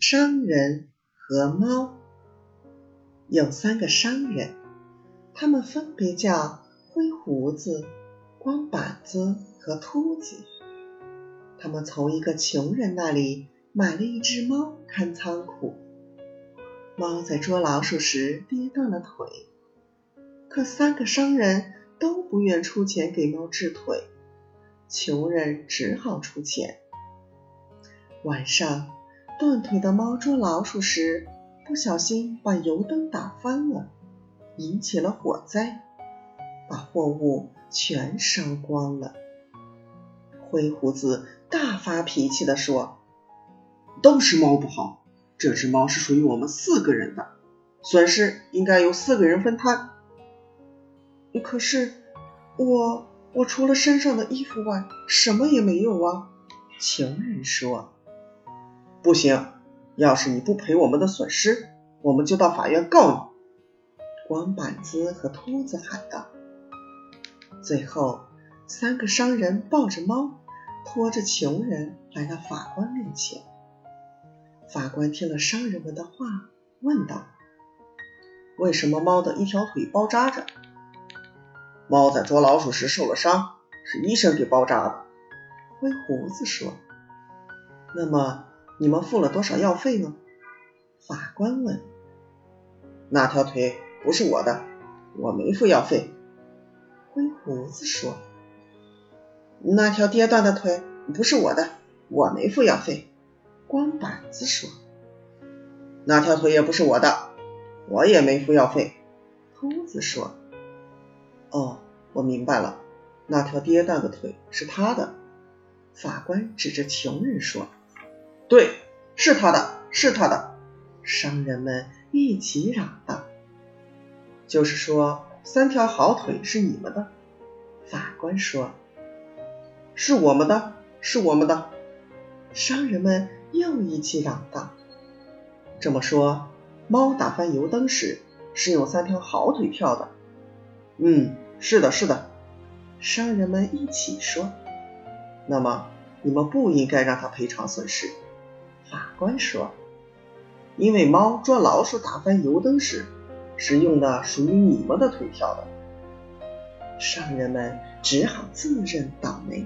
商人和猫有三个商人，他们分别叫灰胡子、光板子和秃子。他们从一个穷人那里买了一只猫看仓库。猫在捉老鼠时跌断了腿，可三个商人都不愿出钱给猫治腿，穷人只好出钱。晚上。断腿的猫捉老鼠时，不小心把油灯打翻了，引起了火灾，把货物全烧光了。灰胡子大发脾气地说：“都是猫不好，这只猫是属于我们四个人的，损失应该由四个人分摊。”可是我我除了身上的衣服外，什么也没有啊！穷人说。不行，要是你不赔我们的损失，我们就到法院告你。光板子和秃子喊道。最后，三个商人抱着猫，拖着穷人来到法官面前。法官听了商人们的话，问道：“为什么猫的一条腿包扎着？”“猫在捉老鼠时受了伤，是医生给包扎的。”灰胡子说。“那么？”你们付了多少药费呢？法官问。那条腿不是我的，我没付药费。灰胡子说。那条跌断的腿不是我的，我没付药费。光板子说。那条腿也不是我的，我也没付药费。秃子说。哦，我明白了，那条跌断的腿是他的。法官指着穷人说。对，是他的，是他的。商人们一起嚷道：“就是说，三条好腿是你们的。”法官说：“是我们的，是我们的。”商人们又一起嚷道：“这么说，猫打翻油灯时是用三条好腿跳的？”“嗯，是的，是的。”商人们一起说：“那么，你们不应该让他赔偿损失。”法官说：“因为猫捉老鼠打翻油灯时，是用的属于你们的腿跳的。”商人们只好自认倒霉。